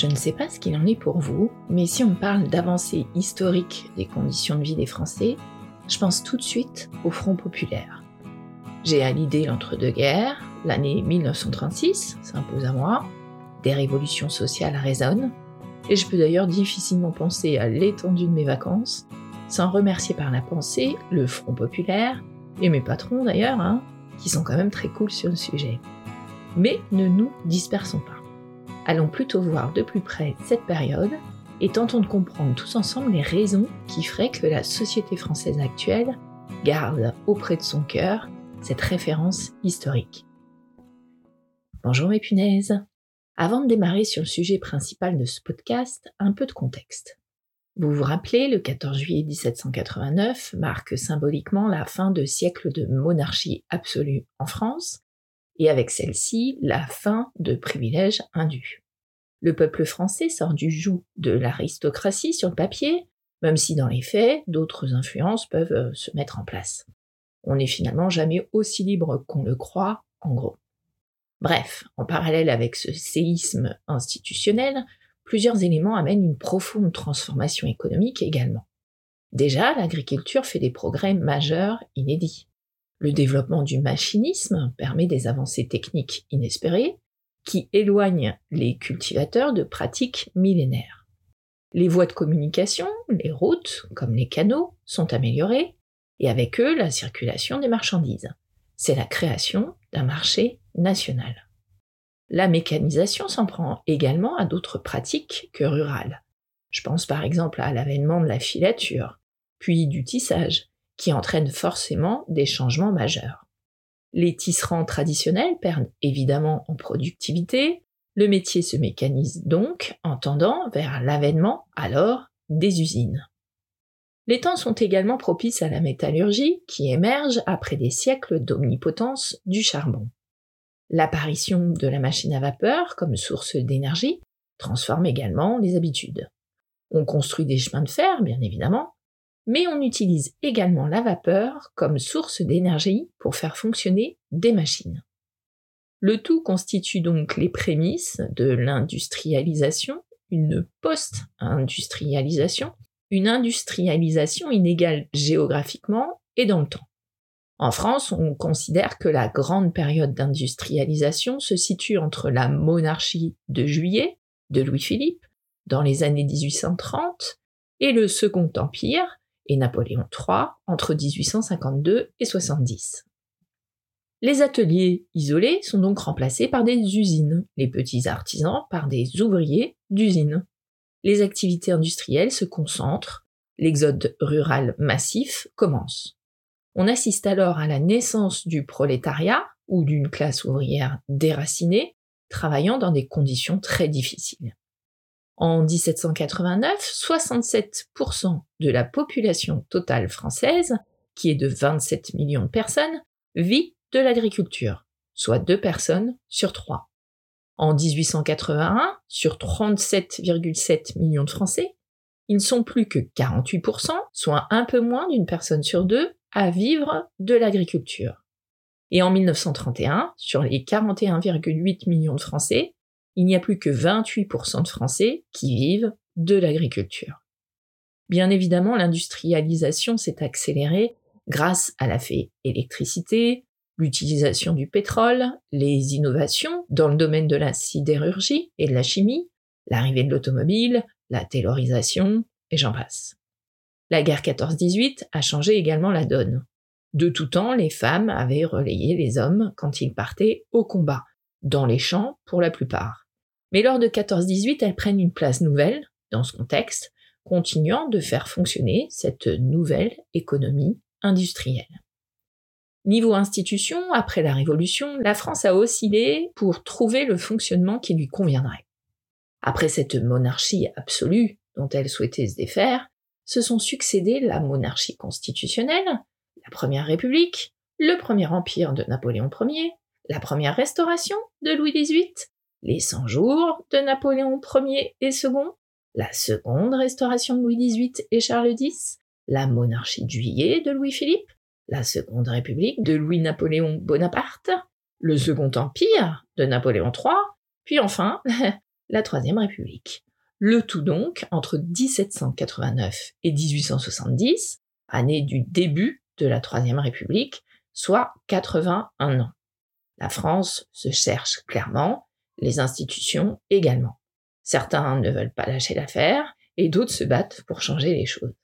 Je ne sais pas ce qu'il en est pour vous, mais si on parle d'avancée historique des conditions de vie des Français, je pense tout de suite au Front populaire. J'ai à l'idée l'entre-deux-guerres, l'année 1936 s'impose à moi, des révolutions sociales résonnent, et je peux d'ailleurs difficilement penser à l'étendue de mes vacances sans remercier par la pensée le Front populaire, et mes patrons d'ailleurs, hein, qui sont quand même très cool sur le sujet. Mais ne nous dispersons pas. Allons plutôt voir de plus près cette période et tentons de comprendre tous ensemble les raisons qui feraient que la société française actuelle garde auprès de son cœur cette référence historique. Bonjour mes punaises Avant de démarrer sur le sujet principal de ce podcast, un peu de contexte. Vous vous rappelez, le 14 juillet 1789 marque symboliquement la fin de siècle de monarchie absolue en France, et avec celle-ci la fin de privilèges indus. Le peuple français sort du joug de l'aristocratie sur le papier, même si dans les faits, d'autres influences peuvent euh, se mettre en place. On n'est finalement jamais aussi libre qu'on le croit, en gros. Bref, en parallèle avec ce séisme institutionnel, plusieurs éléments amènent une profonde transformation économique également. Déjà, l'agriculture fait des progrès majeurs inédits. Le développement du machinisme permet des avancées techniques inespérées qui éloignent les cultivateurs de pratiques millénaires. Les voies de communication, les routes, comme les canaux, sont améliorées, et avec eux la circulation des marchandises. C'est la création d'un marché national. La mécanisation s'en prend également à d'autres pratiques que rurales. Je pense par exemple à l'avènement de la filature, puis du tissage, qui entraîne forcément des changements majeurs. Les tisserands traditionnels perdent évidemment en productivité, le métier se mécanise donc en tendant vers l'avènement alors des usines. Les temps sont également propices à la métallurgie qui émerge après des siècles d'omnipotence du charbon. L'apparition de la machine à vapeur comme source d'énergie transforme également les habitudes. On construit des chemins de fer, bien évidemment, mais on utilise également la vapeur comme source d'énergie pour faire fonctionner des machines. Le tout constitue donc les prémices de l'industrialisation, une post-industrialisation, une industrialisation inégale géographiquement et dans le temps. En France, on considère que la grande période d'industrialisation se situe entre la monarchie de juillet de Louis-Philippe, dans les années 1830, et le Second Empire, et Napoléon III entre 1852 et 70. Les ateliers isolés sont donc remplacés par des usines, les petits artisans par des ouvriers d'usines. Les activités industrielles se concentrent, l'exode rural massif commence. On assiste alors à la naissance du prolétariat ou d'une classe ouvrière déracinée, travaillant dans des conditions très difficiles. En 1789, 67% de la population totale française, qui est de 27 millions de personnes, vit de l'agriculture, soit deux personnes sur trois. En 1881, sur 37,7 millions de Français, ils ne sont plus que 48%, soit un peu moins d'une personne sur deux, à vivre de l'agriculture. Et en 1931, sur les 41,8 millions de Français, il n'y a plus que 28% de Français qui vivent de l'agriculture. Bien évidemment, l'industrialisation s'est accélérée grâce à la électricité, l'utilisation du pétrole, les innovations dans le domaine de la sidérurgie et de la chimie, l'arrivée de l'automobile, la taylorisation, et j'en passe. La guerre 14-18 a changé également la donne. De tout temps, les femmes avaient relayé les hommes quand ils partaient au combat, dans les champs pour la plupart. Mais lors de 14-18, elles prennent une place nouvelle dans ce contexte, continuant de faire fonctionner cette nouvelle économie industrielle. Niveau institution, après la Révolution, la France a oscillé pour trouver le fonctionnement qui lui conviendrait. Après cette monarchie absolue dont elle souhaitait se défaire, se sont succédés la monarchie constitutionnelle, la Première République, le Premier Empire de Napoléon Ier, la Première Restauration de Louis XVIII, les 100 jours de Napoléon Ier et II, la seconde restauration de Louis XVIII et Charles X, la monarchie de juillet de Louis-Philippe, la seconde république de Louis-Napoléon Bonaparte, le second empire de Napoléon III, puis enfin la Troisième République. Le tout donc entre 1789 et 1870, année du début de la Troisième République, soit 81 ans. La France se cherche clairement, les institutions également. Certains ne veulent pas lâcher l'affaire et d'autres se battent pour changer les choses.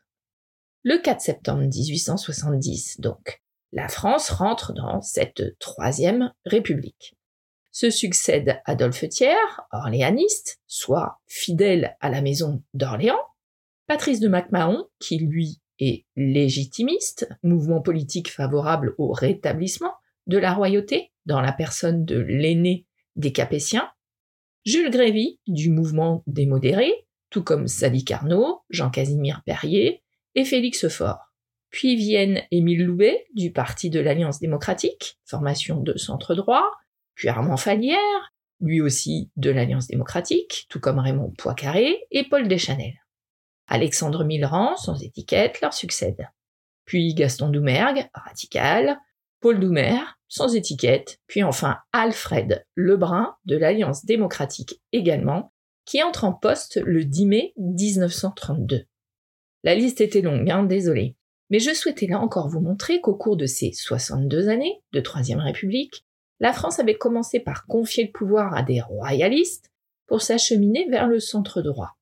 Le 4 septembre 1870, donc, la France rentre dans cette troisième république. Se succède Adolphe Thiers, orléaniste, soit fidèle à la maison d'Orléans, Patrice de MacMahon, qui lui est légitimiste, mouvement politique favorable au rétablissement de la royauté dans la personne de l'aîné des Capétiens, Jules Grévy, du mouvement des modérés, tout comme Sally Carnot, Jean-Casimir Perrier et Félix Faure. Puis viennent Émile Loubet, du Parti de l'Alliance démocratique, formation de centre droit, puis Armand Falière, lui aussi de l'Alliance démocratique, tout comme Raymond Poincaré et Paul Deschanel. Alexandre Millerand, sans étiquette, leur succède. Puis Gaston Doumergue, radical, Paul Doumer, sans étiquette, puis enfin Alfred Lebrun de l'Alliance démocratique également, qui entre en poste le 10 mai 1932. La liste était longue, hein, désolé. Mais je souhaitais là encore vous montrer qu'au cours de ces 62 années de Troisième République, la France avait commencé par confier le pouvoir à des royalistes pour s'acheminer vers le centre droit.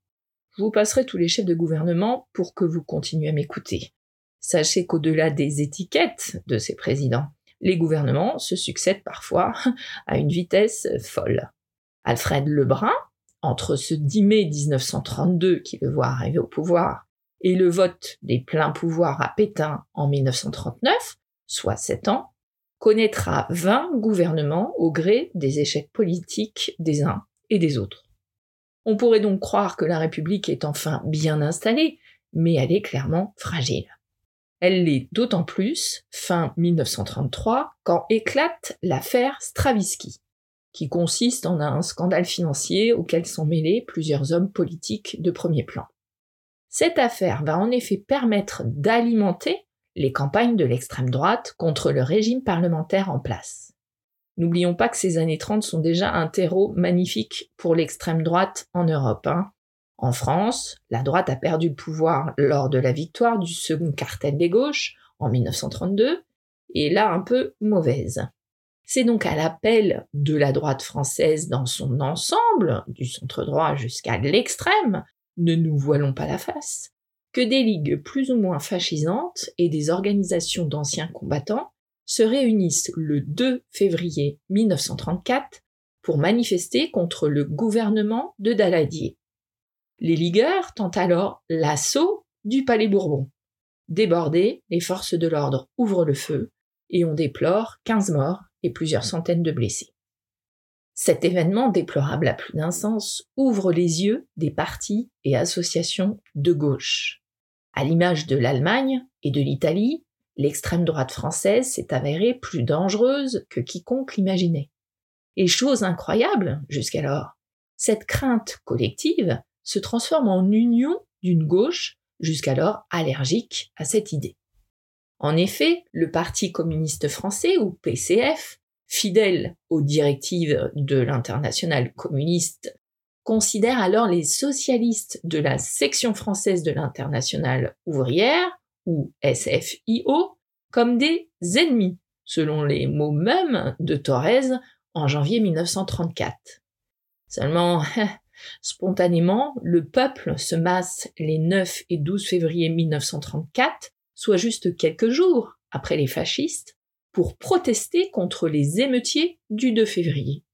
Je vous passerai tous les chefs de gouvernement pour que vous continuiez à m'écouter. Sachez qu'au-delà des étiquettes de ces présidents, les gouvernements se succèdent parfois à une vitesse folle. Alfred Lebrun, entre ce 10 mai 1932 qui le voit arriver au pouvoir et le vote des pleins pouvoirs à Pétain en 1939, soit sept ans, connaîtra 20 gouvernements au gré des échecs politiques des uns et des autres. On pourrait donc croire que la République est enfin bien installée, mais elle est clairement fragile. Elle l'est d'autant plus fin 1933 quand éclate l'affaire Stravinsky, qui consiste en un scandale financier auquel sont mêlés plusieurs hommes politiques de premier plan. Cette affaire va en effet permettre d'alimenter les campagnes de l'extrême droite contre le régime parlementaire en place. N'oublions pas que ces années 30 sont déjà un terreau magnifique pour l'extrême droite en Europe. Hein. En France, la droite a perdu le pouvoir lors de la victoire du second cartel des gauches en 1932, et là un peu mauvaise. C'est donc à l'appel de la droite française dans son ensemble, du centre droit jusqu'à l'extrême, ne nous voilons pas la face, que des ligues plus ou moins fascisantes et des organisations d'anciens combattants se réunissent le 2 février 1934 pour manifester contre le gouvernement de Daladier. Les ligueurs tentent alors l'assaut du Palais Bourbon. Débordés, les forces de l'ordre ouvrent le feu et on déplore 15 morts et plusieurs centaines de blessés. Cet événement déplorable à plus d'un sens ouvre les yeux des partis et associations de gauche. À l'image de l'Allemagne et de l'Italie, l'extrême droite française s'est avérée plus dangereuse que quiconque l'imaginait. Et chose incroyable jusqu'alors, cette crainte collective se transforme en union d'une gauche jusqu'alors allergique à cette idée. En effet, le Parti communiste français, ou PCF, fidèle aux directives de l'international communiste considère alors les socialistes de la section française de l'internationale ouvrière, ou SFIO, comme des ennemis, selon les mots mêmes de Thorez en janvier 1934. Seulement, spontanément, le peuple se masse les 9 et 12 février 1934, soit juste quelques jours après les fascistes, pour protester contre les émeutiers du 2 février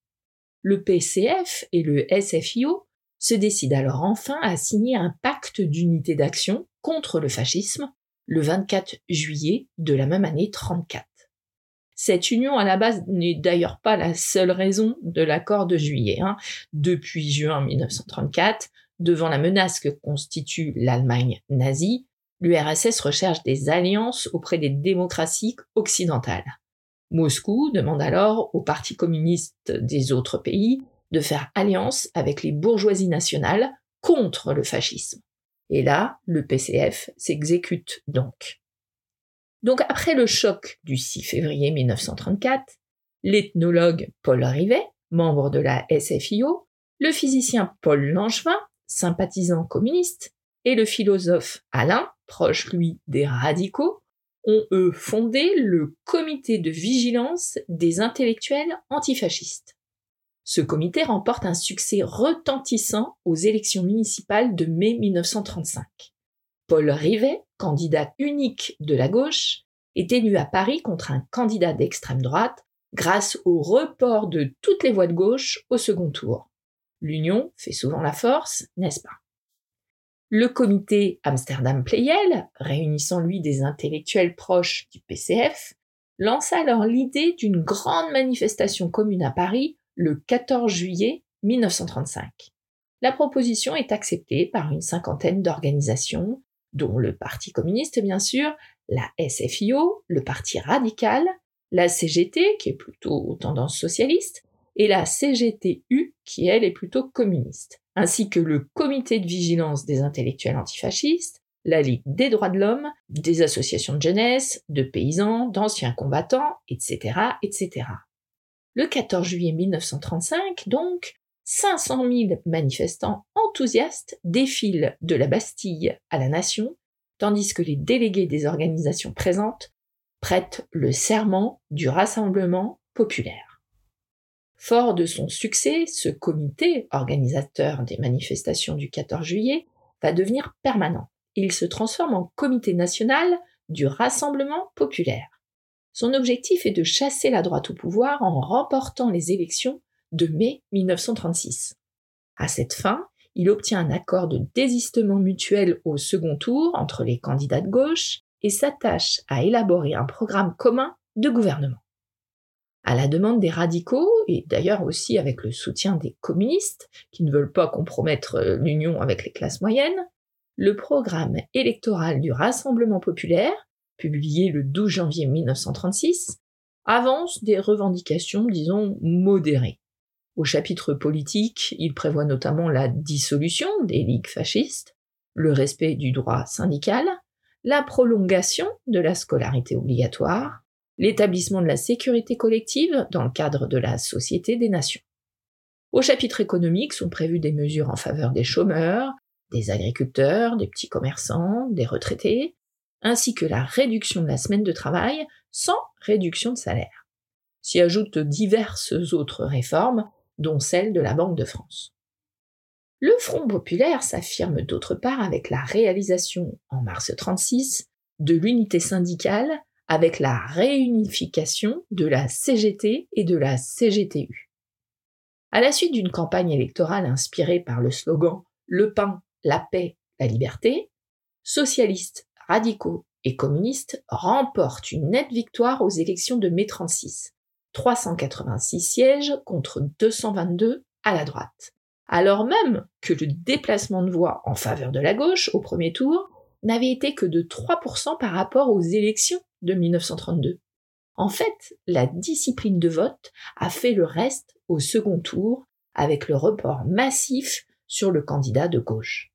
le PCF et le SFIO se décident alors enfin à signer un pacte d'unité d'action contre le fascisme le 24 juillet de la même année 34. Cette union à la base n'est d'ailleurs pas la seule raison de l'accord de juillet. Hein. Depuis juin 1934, devant la menace que constitue l'Allemagne nazie, l'URSS recherche des alliances auprès des démocraties occidentales. Moscou demande alors aux partis communistes des autres pays de faire alliance avec les bourgeoisies nationales contre le fascisme. Et là, le PCF s'exécute donc. Donc après le choc du 6 février 1934, l'ethnologue Paul Rivet, membre de la SFIO, le physicien Paul Langevin, sympathisant communiste, et le philosophe Alain, proche lui des radicaux, ont eux fondé le comité de vigilance des intellectuels antifascistes. Ce comité remporte un succès retentissant aux élections municipales de mai 1935. Paul Rivet, candidat unique de la gauche, est élu à Paris contre un candidat d'extrême droite grâce au report de toutes les voix de gauche au second tour. L'union fait souvent la force, n'est-ce pas? Le comité Amsterdam Playel, réunissant lui des intellectuels proches du PCF, lance alors l'idée d'une grande manifestation commune à Paris le 14 juillet 1935. La proposition est acceptée par une cinquantaine d'organisations, dont le Parti communiste bien sûr, la SFIO, le Parti radical, la CGT, qui est plutôt tendance socialiste, et la CGTU, qui elle est plutôt communiste, ainsi que le Comité de vigilance des intellectuels antifascistes, la Ligue des droits de l'homme, des associations de jeunesse, de paysans, d'anciens combattants, etc., etc. Le 14 juillet 1935, donc, 500 000 manifestants enthousiastes défilent de la Bastille à la Nation, tandis que les délégués des organisations présentes prêtent le serment du Rassemblement populaire. Fort de son succès, ce comité, organisateur des manifestations du 14 juillet, va devenir permanent. Il se transforme en comité national du Rassemblement populaire. Son objectif est de chasser la droite au pouvoir en remportant les élections de mai 1936. À cette fin, il obtient un accord de désistement mutuel au second tour entre les candidats de gauche et s'attache à élaborer un programme commun de gouvernement. À la demande des radicaux, et d'ailleurs aussi avec le soutien des communistes, qui ne veulent pas compromettre l'union avec les classes moyennes, le programme électoral du Rassemblement populaire publié le 12 janvier 1936, avance des revendications, disons, modérées. Au chapitre politique, il prévoit notamment la dissolution des ligues fascistes, le respect du droit syndical, la prolongation de la scolarité obligatoire, l'établissement de la sécurité collective dans le cadre de la Société des Nations. Au chapitre économique sont prévues des mesures en faveur des chômeurs, des agriculteurs, des petits commerçants, des retraités, ainsi que la réduction de la semaine de travail sans réduction de salaire. S'y ajoutent diverses autres réformes, dont celle de la Banque de France. Le Front populaire s'affirme d'autre part avec la réalisation, en mars 36, de l'unité syndicale avec la réunification de la CGT et de la CGTU. À la suite d'une campagne électorale inspirée par le slogan Le pain, la paix, la liberté, socialistes radicaux et communistes remportent une nette victoire aux élections de mai 36. 386 sièges contre 222 à la droite. Alors même que le déplacement de voix en faveur de la gauche au premier tour n'avait été que de 3% par rapport aux élections de 1932. En fait, la discipline de vote a fait le reste au second tour avec le report massif sur le candidat de gauche.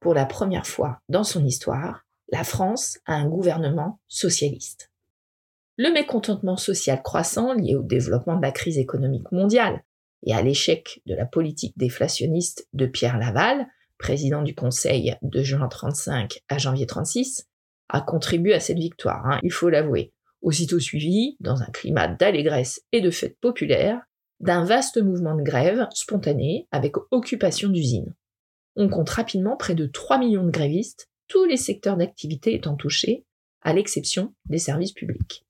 Pour la première fois dans son histoire, la France a un gouvernement socialiste. Le mécontentement social croissant lié au développement de la crise économique mondiale et à l'échec de la politique déflationniste de Pierre Laval, président du Conseil de juin 35 à janvier 36, a contribué à cette victoire, hein, il faut l'avouer, aussitôt suivi, dans un climat d'allégresse et de fête populaire, d'un vaste mouvement de grève spontané avec occupation d'usines. On compte rapidement près de 3 millions de grévistes tous les secteurs d'activité étant touchés, à l'exception des services publics.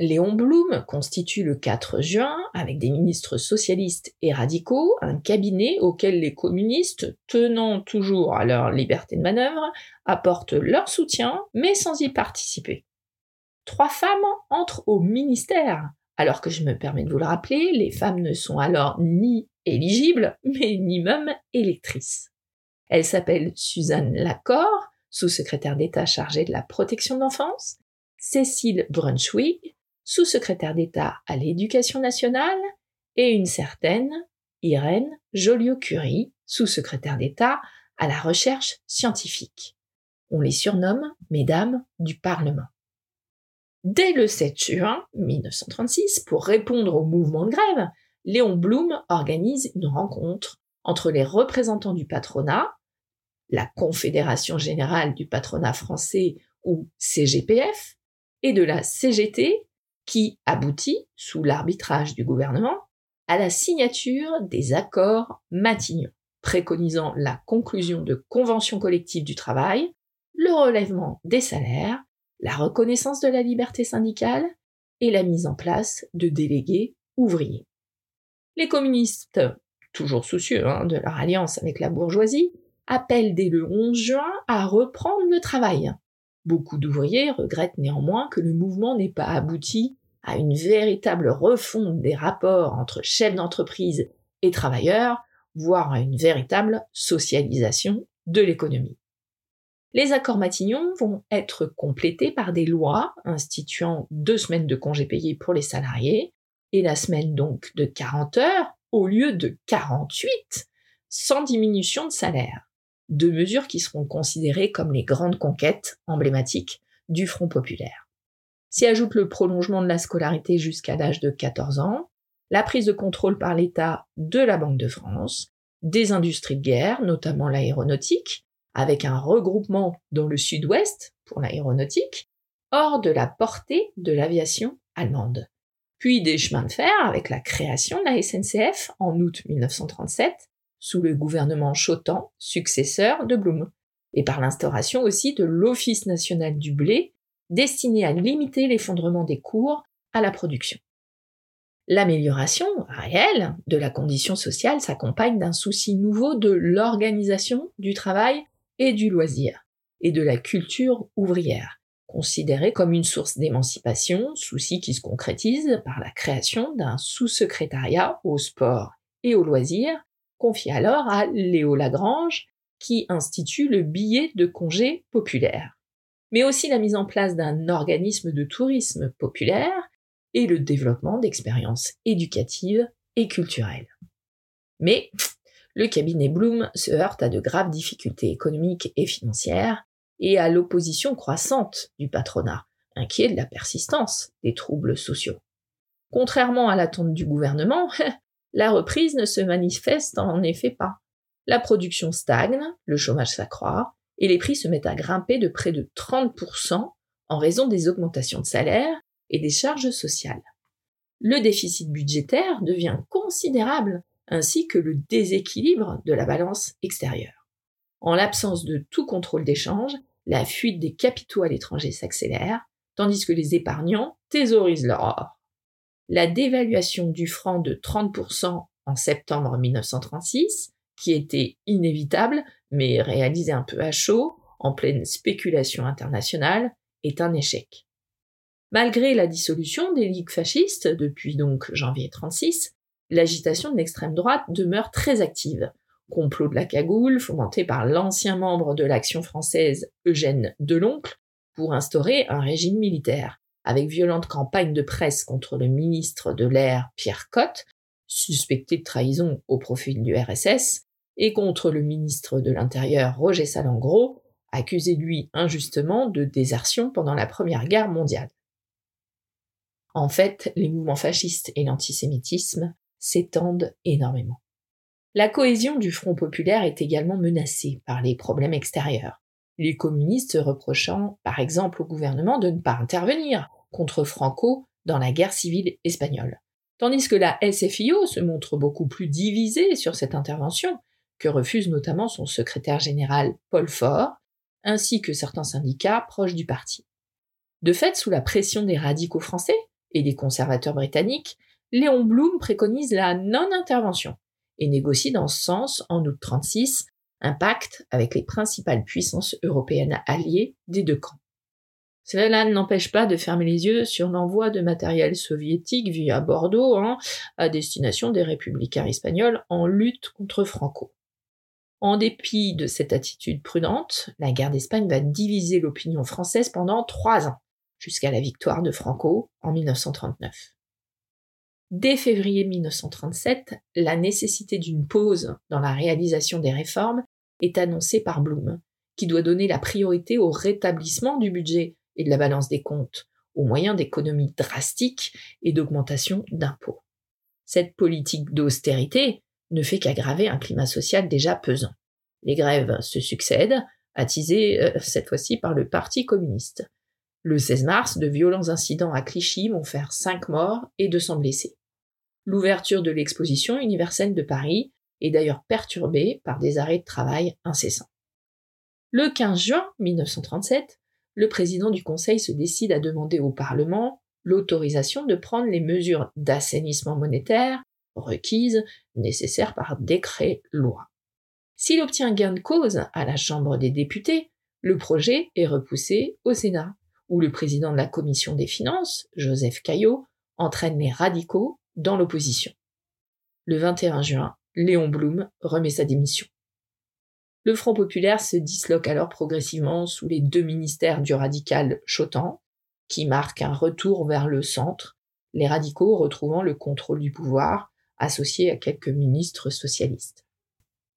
Léon Blum constitue le 4 juin, avec des ministres socialistes et radicaux, un cabinet auquel les communistes, tenant toujours à leur liberté de manœuvre, apportent leur soutien, mais sans y participer. Trois femmes entrent au ministère, alors que je me permets de vous le rappeler, les femmes ne sont alors ni éligibles, mais ni même électrices. Elles s'appellent Suzanne Lacor, sous-secrétaire d'État chargée de la protection de l'enfance, Cécile Brunswick, sous-secrétaire d'État à l'éducation nationale, et une certaine Irène Joliot-Curie, sous-secrétaire d'État à la recherche scientifique. On les surnomme Mesdames du Parlement. Dès le 7 juin 1936, pour répondre au mouvement de grève, Léon Blum organise une rencontre entre les représentants du patronat, la Confédération générale du patronat français ou CGPF, et de la CGT, qui aboutit, sous l'arbitrage du gouvernement, à la signature des accords Matignon, préconisant la conclusion de conventions collectives du travail, le relèvement des salaires, la reconnaissance de la liberté syndicale et la mise en place de délégués ouvriers. Les communistes, toujours soucieux hein, de leur alliance avec la bourgeoisie, appellent dès le 11 juin à reprendre le travail. Beaucoup d'ouvriers regrettent néanmoins que le mouvement n'ait pas abouti à une véritable refonte des rapports entre chefs d'entreprise et travailleurs, voire à une véritable socialisation de l'économie. Les accords Matignon vont être complétés par des lois instituant deux semaines de congés payés pour les salariés et la semaine donc de 40 heures au lieu de 48 sans diminution de salaire. Deux mesures qui seront considérées comme les grandes conquêtes emblématiques du Front populaire. S'y ajoute le prolongement de la scolarité jusqu'à l'âge de 14 ans, la prise de contrôle par l'État de la Banque de France, des industries de guerre, notamment l'aéronautique, avec un regroupement dans le sud-ouest pour l'aéronautique, hors de la portée de l'aviation allemande. Puis des chemins de fer avec la création de la SNCF en août 1937 sous le gouvernement Chotan, successeur de Blum, et par l'instauration aussi de l'Office national du blé destiné à limiter l'effondrement des cours à la production. L'amélioration réelle de la condition sociale s'accompagne d'un souci nouveau de l'organisation du travail et du loisir, et de la culture ouvrière, considérée comme une source d'émancipation, souci qui se concrétise par la création d'un sous-secrétariat au sport et au loisir, confié alors à Léo Lagrange, qui institue le billet de congé populaire mais aussi la mise en place d'un organisme de tourisme populaire et le développement d'expériences éducatives et culturelles. Mais le cabinet Bloom se heurte à de graves difficultés économiques et financières et à l'opposition croissante du patronat, inquiet de la persistance des troubles sociaux. Contrairement à l'attente du gouvernement, la reprise ne se manifeste en effet pas. La production stagne, le chômage s'accroît, et les prix se mettent à grimper de près de 30% en raison des augmentations de salaire et des charges sociales. Le déficit budgétaire devient considérable, ainsi que le déséquilibre de la balance extérieure. En l'absence de tout contrôle d'échange, la fuite des capitaux à l'étranger s'accélère, tandis que les épargnants thésaurisent leur or. La dévaluation du franc de 30% en septembre 1936 qui était inévitable, mais réalisé un peu à chaud, en pleine spéculation internationale, est un échec. Malgré la dissolution des ligues fascistes depuis donc janvier 36, l'agitation de l'extrême droite demeure très active. Complot de la cagoule fomenté par l'ancien membre de l'Action française Eugène Deloncle pour instaurer un régime militaire, avec violente campagne de presse contre le ministre de l'Air Pierre Cotte, suspecté de trahison au profil du RSS, et contre le ministre de l'Intérieur Roger Salengro, accusé lui injustement de désertion pendant la Première Guerre mondiale. En fait, les mouvements fascistes et l'antisémitisme s'étendent énormément. La cohésion du Front populaire est également menacée par les problèmes extérieurs, les communistes reprochant par exemple au gouvernement de ne pas intervenir contre Franco dans la guerre civile espagnole. Tandis que la SFIO se montre beaucoup plus divisée sur cette intervention, que refuse notamment son secrétaire général Paul Faure, ainsi que certains syndicats proches du parti. De fait, sous la pression des radicaux français et des conservateurs britanniques, Léon Blum préconise la non-intervention et négocie dans ce sens, en août 36, un pacte avec les principales puissances européennes alliées des deux camps. Cela n'empêche pas de fermer les yeux sur l'envoi de matériel soviétique via Bordeaux hein, à destination des républicains espagnols en lutte contre Franco. En dépit de cette attitude prudente, la guerre d'Espagne va diviser l'opinion française pendant trois ans, jusqu'à la victoire de Franco en 1939. Dès février 1937, la nécessité d'une pause dans la réalisation des réformes est annoncée par Blum, qui doit donner la priorité au rétablissement du budget et de la balance des comptes, au moyen d'économies drastiques et d'augmentation d'impôts. Cette politique d'austérité ne fait qu'aggraver un climat social déjà pesant. Les grèves se succèdent, attisées euh, cette fois-ci par le Parti communiste. Le 16 mars, de violents incidents à Clichy vont faire 5 morts et 200 blessés. L'ouverture de l'exposition universelle de Paris est d'ailleurs perturbée par des arrêts de travail incessants. Le 15 juin 1937, le président du Conseil se décide à demander au Parlement l'autorisation de prendre les mesures d'assainissement monétaire requises, nécessaires par décret-loi. S'il obtient gain de cause à la Chambre des députés, le projet est repoussé au Sénat, où le président de la commission des finances, Joseph Caillot, entraîne les radicaux dans l'opposition. Le 21 juin, Léon Blum remet sa démission. Le Front populaire se disloque alors progressivement sous les deux ministères du radical Chotan, qui marque un retour vers le centre, les radicaux retrouvant le contrôle du pouvoir, associé à quelques ministres socialistes.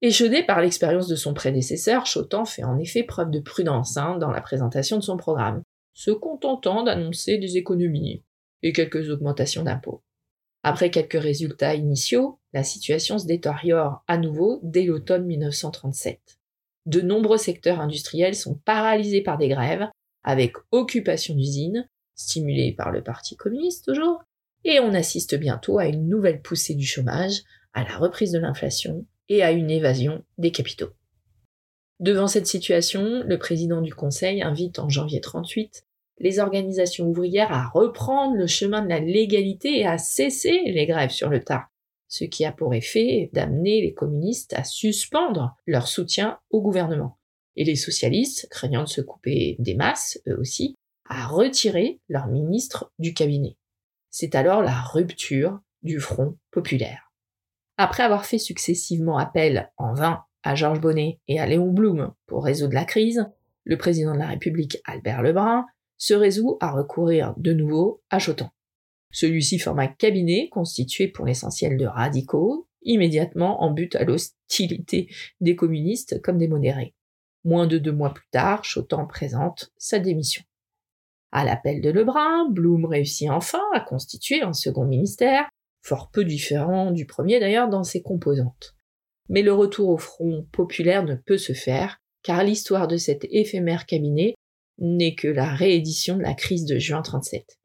Échaudé par l'expérience de son prédécesseur, Chotan fait en effet preuve de prudence hein, dans la présentation de son programme, se contentant d'annoncer des économies et quelques augmentations d'impôts. Après quelques résultats initiaux, la situation se détériore à nouveau dès l'automne 1937. De nombreux secteurs industriels sont paralysés par des grèves, avec occupation d'usines, stimulée par le Parti communiste toujours, et on assiste bientôt à une nouvelle poussée du chômage, à la reprise de l'inflation et à une évasion des capitaux. Devant cette situation, le président du Conseil invite en janvier 38 les organisations ouvrières à reprendre le chemin de la légalité et à cesser les grèves sur le tas, ce qui a pour effet d'amener les communistes à suspendre leur soutien au gouvernement, et les socialistes, craignant de se couper des masses, eux aussi, à retirer leur ministre du cabinet. C'est alors la rupture du Front populaire. Après avoir fait successivement appel en vain à Georges Bonnet et à Léon Blum pour résoudre la crise, le président de la République Albert Lebrun se résout à recourir de nouveau à Chotan. Celui-ci forme un cabinet constitué pour l'essentiel de radicaux, immédiatement en but à l'hostilité des communistes comme des modérés. Moins de deux mois plus tard, Chotan présente sa démission. À l'appel de Lebrun, Blum réussit enfin à constituer un second ministère, fort peu différent du premier d'ailleurs dans ses composantes. Mais le retour au front populaire ne peut se faire, car l'histoire de cet éphémère cabinet n'est que la réédition de la crise de juin 37.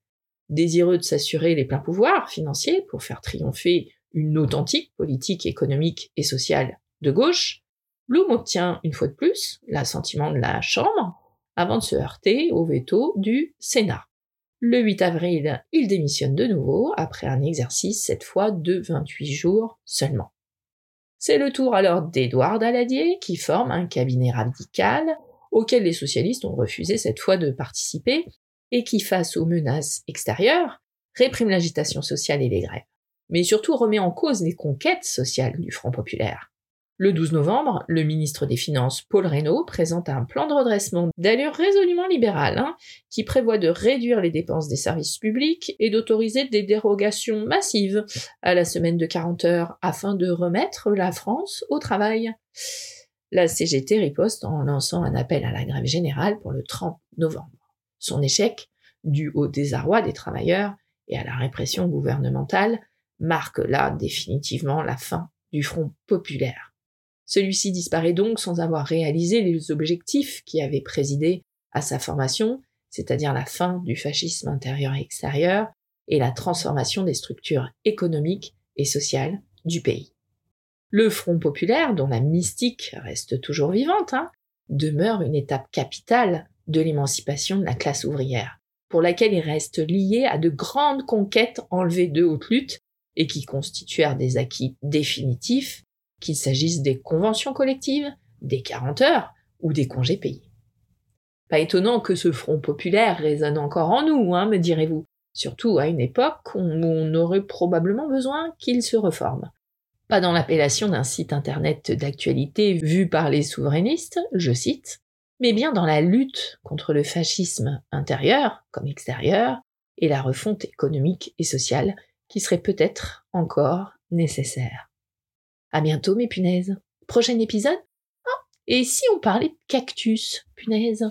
Désireux de s'assurer les pleins pouvoirs financiers pour faire triompher une authentique politique économique et sociale de gauche, Blum obtient une fois de plus l'assentiment de la Chambre avant de se heurter au veto du Sénat. Le 8 avril, il démissionne de nouveau après un exercice cette fois de 28 jours seulement. C'est le tour alors d'Édouard Daladier qui forme un cabinet radical auquel les socialistes ont refusé cette fois de participer, et qui, face aux menaces extérieures, réprime l'agitation sociale et les grèves, mais surtout remet en cause les conquêtes sociales du Front populaire. Le 12 novembre, le ministre des Finances Paul Reynaud présente un plan de redressement d'allure résolument libérale, hein, qui prévoit de réduire les dépenses des services publics et d'autoriser des dérogations massives à la semaine de 40 heures afin de remettre la France au travail. La CGT riposte en lançant un appel à la grève générale pour le 30 novembre. Son échec, dû au désarroi des travailleurs et à la répression gouvernementale, marque là définitivement la fin du Front populaire. Celui-ci disparaît donc sans avoir réalisé les objectifs qui avaient présidé à sa formation, c'est-à-dire la fin du fascisme intérieur et extérieur et la transformation des structures économiques et sociales du pays. Le Front populaire, dont la mystique reste toujours vivante, hein, demeure une étape capitale de l'émancipation de la classe ouvrière, pour laquelle il reste lié à de grandes conquêtes enlevées de haute lutte et qui constituèrent des acquis définitifs, qu'il s'agisse des conventions collectives, des 40 heures ou des congés payés. Pas étonnant que ce front populaire résonne encore en nous, hein, me direz-vous, surtout à une époque où on aurait probablement besoin qu'il se reforme pas dans l'appellation d'un site internet d'actualité vu par les souverainistes, je cite, mais bien dans la lutte contre le fascisme intérieur comme extérieur et la refonte économique et sociale qui serait peut-être encore nécessaire. À bientôt mes punaises. Prochain épisode? Ah, et si on parlait de cactus, punaise?